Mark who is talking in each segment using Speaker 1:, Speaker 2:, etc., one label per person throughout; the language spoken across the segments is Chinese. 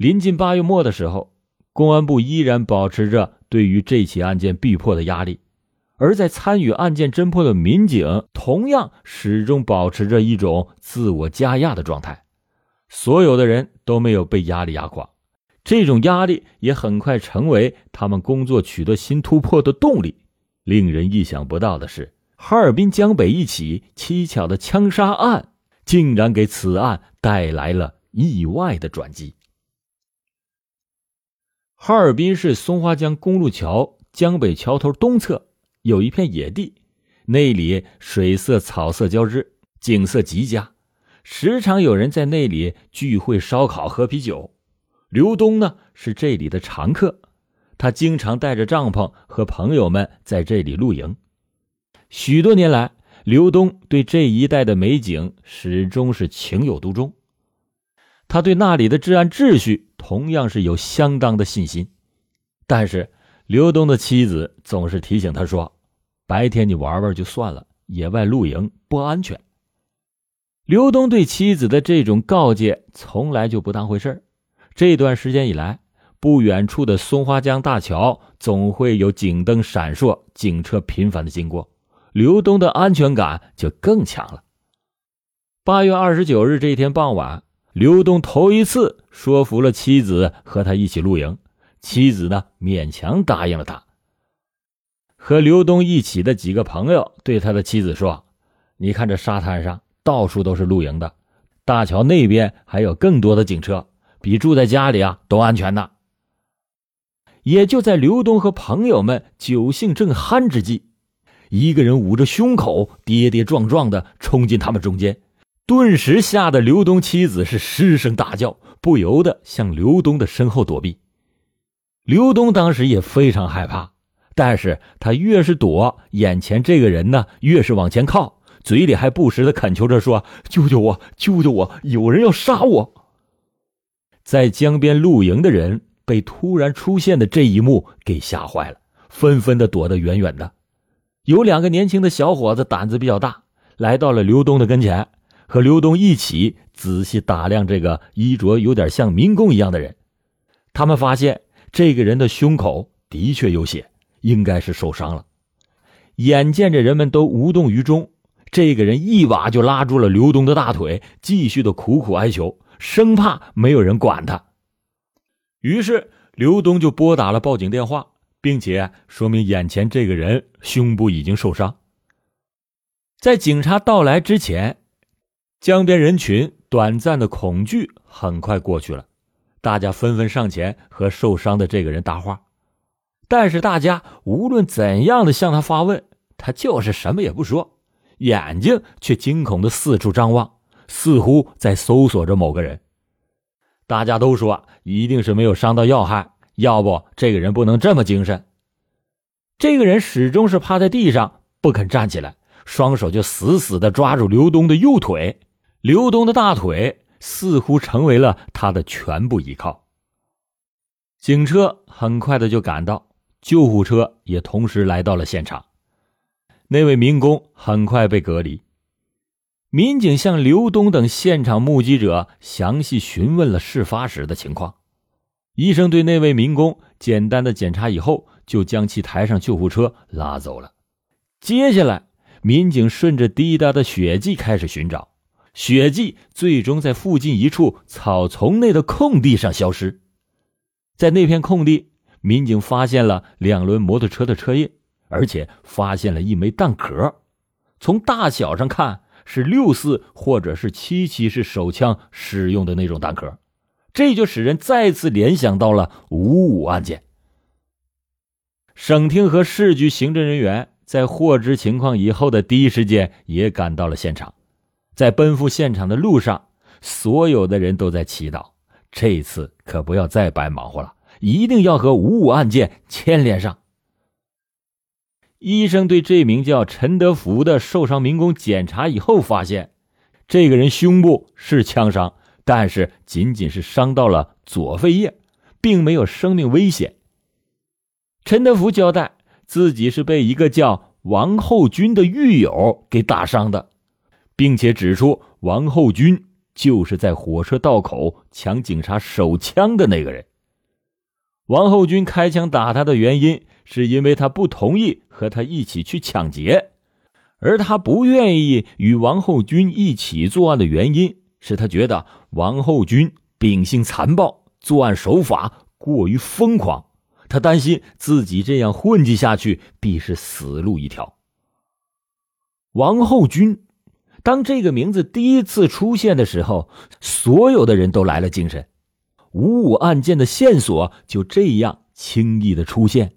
Speaker 1: 临近八月末的时候，公安部依然保持着对于这起案件逼迫的压力，而在参与案件侦破的民警同样始终保持着一种自我加压的状态。所有的人都没有被压力压垮，这种压力也很快成为他们工作取得新突破的动力。令人意想不到的是，哈尔滨江北一起蹊跷的枪杀案，竟然给此案带来了意外的转机。哈尔滨市松花江公路桥江北桥头东侧有一片野地，那里水色草色交织，景色极佳，时常有人在那里聚会烧烤、喝啤酒。刘东呢是这里的常客，他经常带着帐篷和朋友们在这里露营。许多年来，刘东对这一带的美景始终是情有独钟。他对那里的治安秩序同样是有相当的信心，但是刘东的妻子总是提醒他说：“白天你玩玩就算了，野外露营不安全。”刘东对妻子的这种告诫从来就不当回事这段时间以来，不远处的松花江大桥总会有警灯闪烁，警车频繁的经过，刘东的安全感就更强了。八月二十九日这一天傍晚。刘东头一次说服了妻子和他一起露营，妻子呢勉强答应了他。和刘东一起的几个朋友对他的妻子说：“你看这沙滩上到处都是露营的，大桥那边还有更多的警车，比住在家里啊都安全呢。”也就在刘东和朋友们酒兴正酣之际，一个人捂着胸口，跌跌撞撞的冲进他们中间。顿时吓得刘东妻子是失声大叫，不由得向刘东的身后躲避。刘东当时也非常害怕，但是他越是躲，眼前这个人呢越是往前靠，嘴里还不时的恳求着说：“救救我，救救我，有人要杀我！”在江边露营的人被突然出现的这一幕给吓坏了，纷纷的躲得远远的。有两个年轻的小伙子胆子比较大，来到了刘东的跟前。和刘东一起仔细打量这个衣着有点像民工一样的人，他们发现这个人的胸口的确有血，应该是受伤了。眼见着人们都无动于衷，这个人一把就拉住了刘东的大腿，继续的苦苦哀求，生怕没有人管他。于是刘东就拨打了报警电话，并且说明眼前这个人胸部已经受伤。在警察到来之前。江边人群短暂的恐惧很快过去了，大家纷纷上前和受伤的这个人搭话，但是大家无论怎样的向他发问，他就是什么也不说，眼睛却惊恐的四处张望，似乎在搜索着某个人。大家都说一定是没有伤到要害，要不这个人不能这么精神。这个人始终是趴在地上不肯站起来，双手就死死的抓住刘东的右腿。刘东的大腿似乎成为了他的全部依靠。警车很快的就赶到，救护车也同时来到了现场。那位民工很快被隔离。民警向刘东等现场目击者详细询问了事发时的情况。医生对那位民工简单的检查以后，就将其抬上救护车拉走了。接下来，民警顺着滴答的血迹开始寻找。血迹最终在附近一处草丛内的空地上消失，在那片空地，民警发现了两轮摩托车的车印，而且发现了一枚弹壳，从大小上看是六四或者是七七式手枪使用的那种弹壳，这就使人再次联想到了五五案件。省厅和市局行政人员在获知情况以后的第一时间也赶到了现场。在奔赴现场的路上，所有的人都在祈祷，这次可不要再白忙活了，一定要和五五案件牵连上。医生对这名叫陈德福的受伤民工检查以后，发现这个人胸部是枪伤，但是仅仅是伤到了左肺叶，并没有生命危险。陈德福交代，自己是被一个叫王厚军的狱友给打伤的。并且指出，王厚军就是在火车道口抢警察手枪的那个人。王厚军开枪打他的原因，是因为他不同意和他一起去抢劫，而他不愿意与王厚军一起作案的原因，是他觉得王厚军秉性残暴，作案手法过于疯狂，他担心自己这样混迹下去必是死路一条。王厚军。当这个名字第一次出现的时候，所有的人都来了精神。五五案件的线索就这样轻易的出现，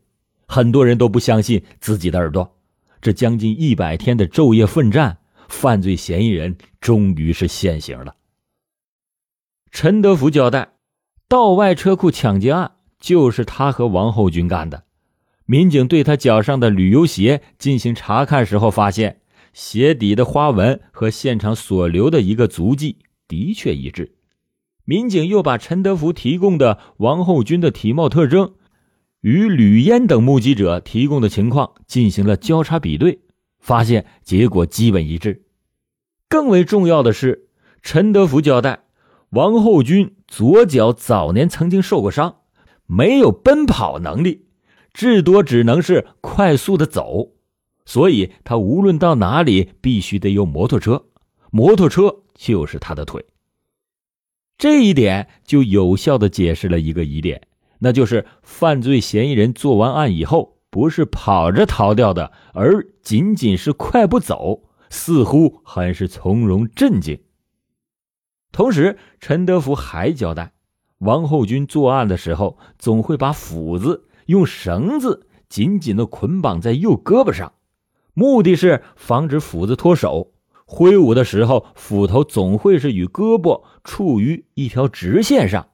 Speaker 1: 很多人都不相信自己的耳朵。这将近一百天的昼夜奋战，犯罪嫌疑人终于是现形了。陈德福交代，道外车库抢劫案就是他和王厚军干的。民警对他脚上的旅游鞋进行查看时候，发现。鞋底的花纹和现场所留的一个足迹的确一致，民警又把陈德福提供的王厚军的体貌特征与吕嫣等目击者提供的情况进行了交叉比对，发现结果基本一致。更为重要的是，陈德福交代，王厚军左脚早年曾经受过伤，没有奔跑能力，至多只能是快速的走。所以他无论到哪里，必须得有摩托车，摩托车就是他的腿。这一点就有效的解释了一个疑点，那就是犯罪嫌疑人做完案以后，不是跑着逃掉的，而仅仅是快步走，似乎很是从容镇静。同时，陈德福还交代，王厚军作案的时候，总会把斧子用绳子紧紧的捆绑在右胳膊上。目的是防止斧子脱手，挥舞的时候，斧头总会是与胳膊处于一条直线上，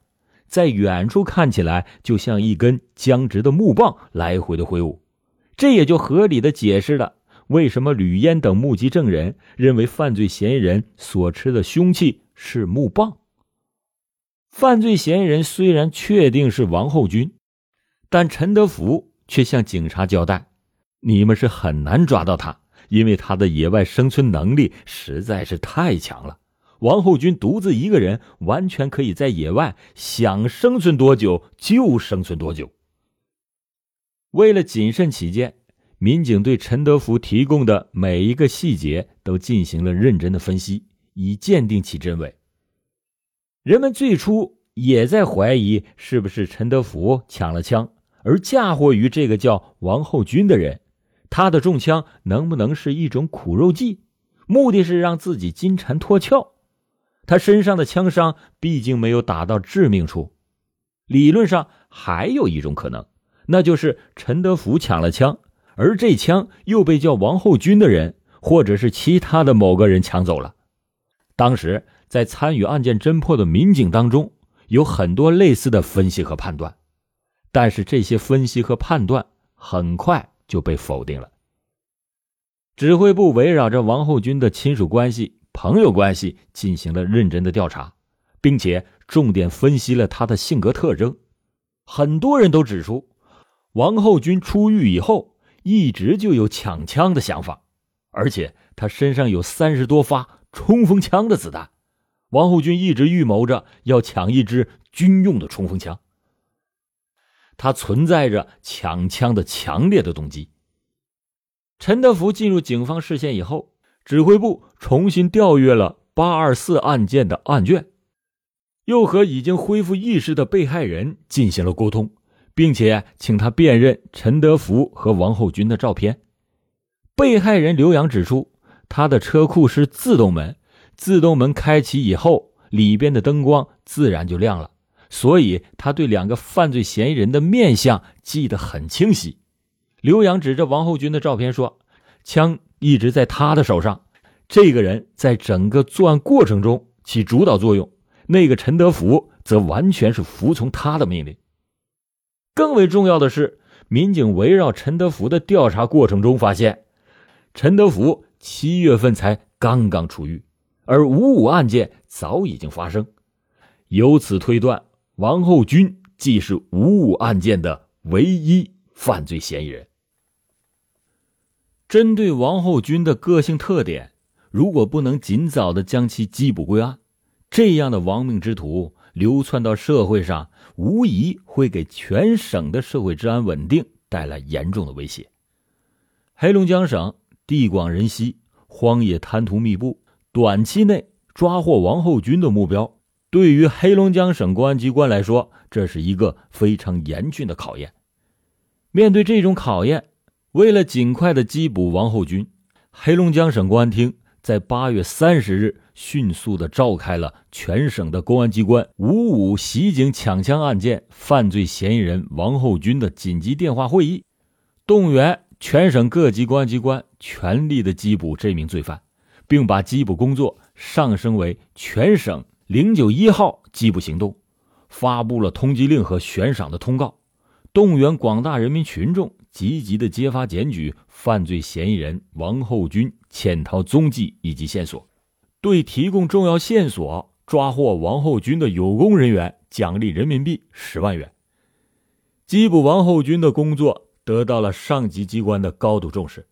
Speaker 1: 在远处看起来就像一根僵直的木棒来回的挥舞，这也就合理的解释了为什么吕嫣等目击证人认为犯罪嫌疑人所持的凶器是木棒。犯罪嫌疑人虽然确定是王厚军，但陈德福却向警察交代。你们是很难抓到他，因为他的野外生存能力实在是太强了。王厚军独自一个人，完全可以在野外想生存多久就生存多久。为了谨慎起见，民警对陈德福提供的每一个细节都进行了认真的分析，以鉴定其真伪。人们最初也在怀疑，是不是陈德福抢了枪，而嫁祸于这个叫王厚军的人。他的中枪能不能是一种苦肉计？目的是让自己金蝉脱壳。他身上的枪伤毕竟没有打到致命处，理论上还有一种可能，那就是陈德福抢了枪，而这枪又被叫王厚军的人，或者是其他的某个人抢走了。当时在参与案件侦破的民警当中，有很多类似的分析和判断，但是这些分析和判断很快。就被否定了。指挥部围绕着王厚军的亲属关系、朋友关系进行了认真的调查，并且重点分析了他的性格特征。很多人都指出，王厚军出狱以后一直就有抢枪的想法，而且他身上有三十多发冲锋枪的子弹。王厚军一直预谋着要抢一支军用的冲锋枪。他存在着抢枪的强烈的动机。陈德福进入警方视线以后，指挥部重新调阅了八二四案件的案卷，又和已经恢复意识的被害人进行了沟通，并且请他辨认陈德福和王厚军的照片。被害人刘洋指出，他的车库是自动门，自动门开启以后，里边的灯光自然就亮了。所以他对两个犯罪嫌疑人的面相记得很清晰。刘洋指着王厚军的照片说：“枪一直在他的手上，这个人在整个作案过程中起主导作用。那个陈德福则完全是服从他的命令。更为重要的是，民警围绕陈德福的调查过程中发现，陈德福七月份才刚刚出狱，而五五案件早已经发生，由此推断。”王厚军既是五五案件的唯一犯罪嫌疑人。针对王厚军的个性特点，如果不能尽早的将其缉捕归案，这样的亡命之徒流窜到社会上，无疑会给全省的社会治安稳定带来严重的威胁。黑龙江省地广人稀，荒野滩涂密布，短期内抓获王后军的目标，对于黑龙江省公安机关来说，这是一个非常严峻的考验。面对这种考验，为了尽快的缉捕王后军，黑龙江省公安厅在八月三十日迅速的召开了全省的公安机关五五袭警抢枪案件犯罪嫌疑人王后军的紧急电话会议，动员全省各级公安机关全力的缉捕这名罪犯，并把缉捕工作上升为全省零九一号缉捕行动，发布了通缉令和悬赏的通告。动员广大人民群众积极的揭发检举犯罪嫌疑人王后军潜逃踪迹以及线索，对提供重要线索、抓获王后军的有功人员奖励人民币十万元。缉捕王后军的工作得到了上级机关的高度重视，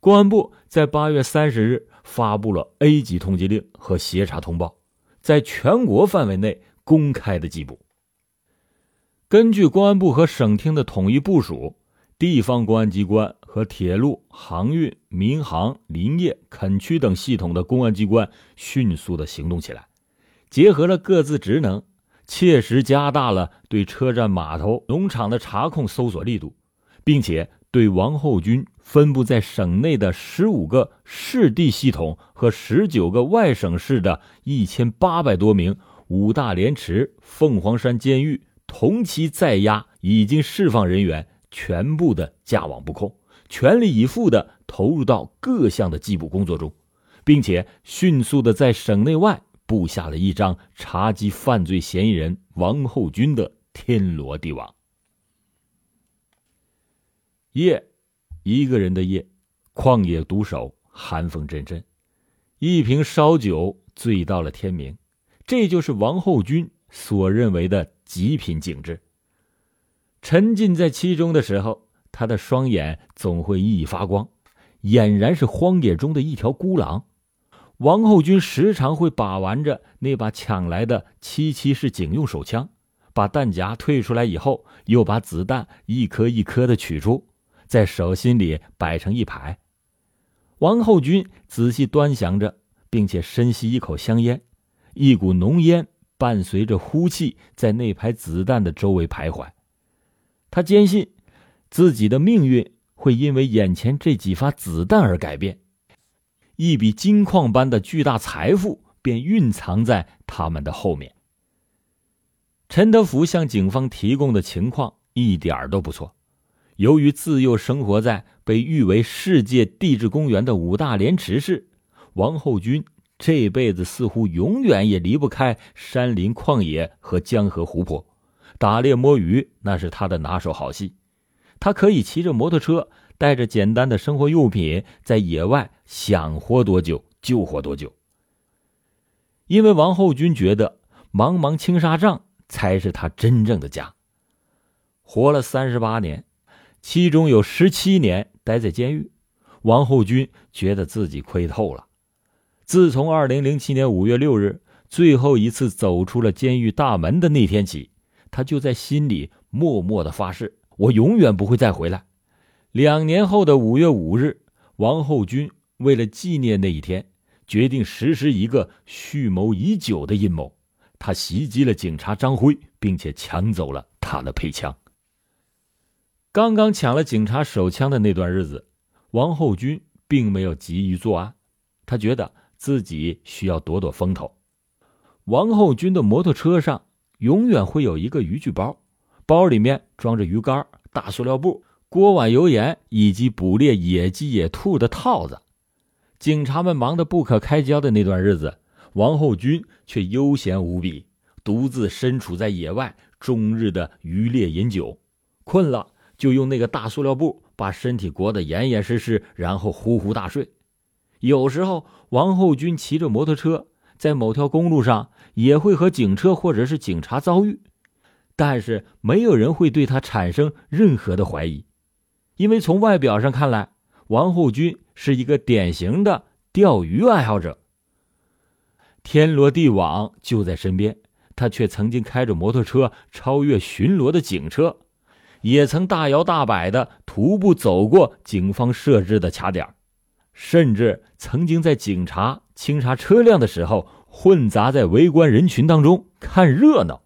Speaker 1: 公安部在八月三十日发布了 A 级通缉令和协查通报，在全国范围内公开的缉捕。根据公安部和省厅的统一部署，地方公安机关和铁路、航运、民航、林业、垦区等系统的公安机关迅速的行动起来，结合了各自职能，切实加大了对车站、码头、农场的查控搜索力度，并且对王后军分布在省内的十五个市地系统和十九个外省市的一千八百多名五大连池、凤凰山监狱。同期在押已经释放人员全部的架网布控，全力以赴的投入到各项的缉捕工作中，并且迅速的在省内外布下了一张查缉犯罪嫌疑人王后军的天罗地网。夜，一个人的夜，旷野独守，寒风阵阵，一瓶烧酒醉到了天明，这就是王后军所认为的。极品景致。沉浸在其中的时候，他的双眼总会熠熠发光，俨然是荒野中的一条孤狼。王后军时常会把玩着那把抢来的七七式警用手枪，把弹夹退出来以后，又把子弹一颗一颗的取出，在手心里摆成一排。王后军仔细端详着，并且深吸一口香烟，一股浓烟。伴随着呼气，在那排子弹的周围徘徊。他坚信，自己的命运会因为眼前这几发子弹而改变，一笔金矿般的巨大财富便蕴藏在他们的后面。陈德福向警方提供的情况一点都不错。由于自幼生活在被誉为世界地质公园的五大连池市，王后军。这辈子似乎永远也离不开山林旷野和江河湖泊，打猎摸鱼那是他的拿手好戏。他可以骑着摩托车，带着简单的生活用品，在野外想活多久就活多久。因为王后军觉得茫茫青纱帐才是他真正的家。活了三十八年，其中有十七年待在监狱，王后军觉得自己亏透了。自从二零零七年五月六日最后一次走出了监狱大门的那天起，他就在心里默默的发誓：我永远不会再回来。两年后的五月五日，王后军为了纪念那一天，决定实施一个蓄谋已久的阴谋。他袭击了警察张辉，并且抢走了他的配枪。刚刚抢了警察手枪的那段日子，王后军并没有急于作案，他觉得。自己需要躲躲风头。王后军的摩托车上永远会有一个渔具包，包里面装着鱼竿、大塑料布、锅碗油盐以及捕猎野鸡、野兔的套子。警察们忙得不可开交的那段日子，王后军却悠闲无比，独自身处在野外，终日的渔猎饮酒。困了就用那个大塑料布把身体裹得严严实实，然后呼呼大睡。有时候，王后军骑着摩托车在某条公路上，也会和警车或者是警察遭遇，但是没有人会对他产生任何的怀疑，因为从外表上看来，王后军是一个典型的钓鱼爱好者。天罗地网就在身边，他却曾经开着摩托车超越巡逻的警车，也曾大摇大摆的徒步走过警方设置的卡点，甚至曾经在警察清查车辆的时候混杂在围观人群当中看热闹。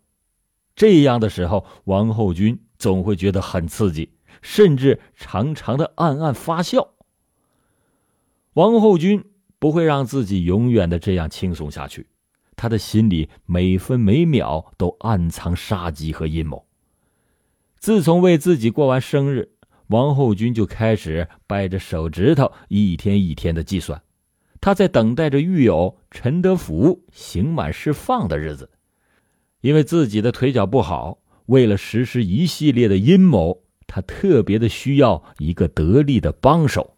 Speaker 1: 这样的时候，王后军总会觉得很刺激，甚至常常的暗暗发笑。王后军不会让自己永远的这样轻松下去，他的心里每分每秒都暗藏杀机和阴谋。自从为自己过完生日，王后军就开始掰着手指头，一天一天的计算，他在等待着狱友陈德福刑满释放的日子。因为自己的腿脚不好，为了实施一系列的阴谋，他特别的需要一个得力的帮手。